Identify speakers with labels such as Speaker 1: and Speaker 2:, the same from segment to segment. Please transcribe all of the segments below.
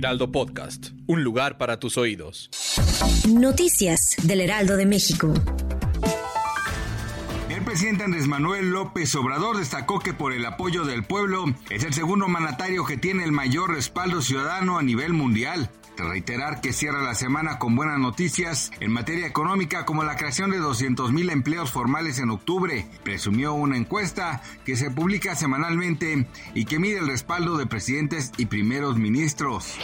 Speaker 1: Heraldo Podcast, un lugar para tus oídos.
Speaker 2: Noticias del Heraldo de México.
Speaker 3: El presidente Andrés Manuel López Obrador destacó que por el apoyo del pueblo es el segundo mandatario que tiene el mayor respaldo ciudadano a nivel mundial reiterar que cierra la semana con buenas noticias en materia económica como la creación de 200 mil empleos formales en octubre. Presumió una encuesta que se publica semanalmente y que mide el respaldo de presidentes y primeros ministros.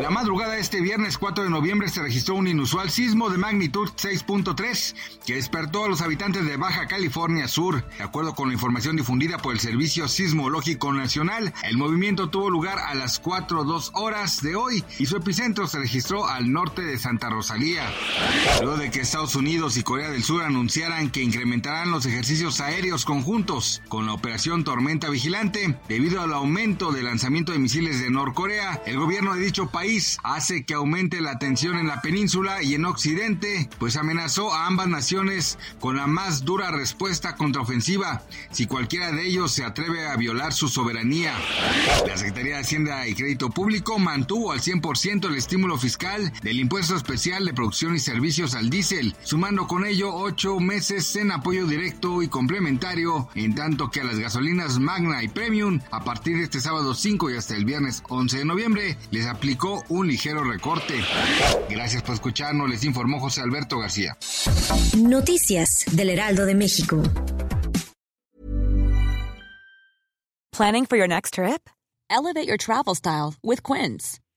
Speaker 3: La madrugada de este viernes 4 de noviembre se registró un inusual sismo de magnitud 6.3 que despertó a los habitantes de Baja California Sur. De acuerdo con la información difundida por el Servicio Sismológico Nacional, el movimiento tuvo lugar a las 4.02 horas de hoy y su epicentro se registró al norte de Santa Rosalía. Luego de que Estados Unidos y Corea del Sur anunciaran que incrementarán los ejercicios aéreos conjuntos con la operación Tormenta Vigilante, debido al aumento del lanzamiento de misiles de Norcorea, el gobierno de dicho país hace que aumente la tensión en la península y en Occidente, pues amenazó a ambas naciones con la más dura respuesta contraofensiva si cualquiera de ellos se atreve a violar su soberanía. La Secretaría de Hacienda y Crédito Público mantuvo al 100% el estímulo fiscal del impuesto especial de producción y servicios al diésel, sumando con ello ocho meses en apoyo directo y complementario, en tanto que a las gasolinas Magna y Premium, a partir de este sábado 5 y hasta el viernes 11 de noviembre, les aplicó un ligero recorte. Gracias por escucharnos, les informó José Alberto García.
Speaker 2: Noticias del Heraldo de México.
Speaker 4: Planning for your next trip? Elevate your travel style with Quince.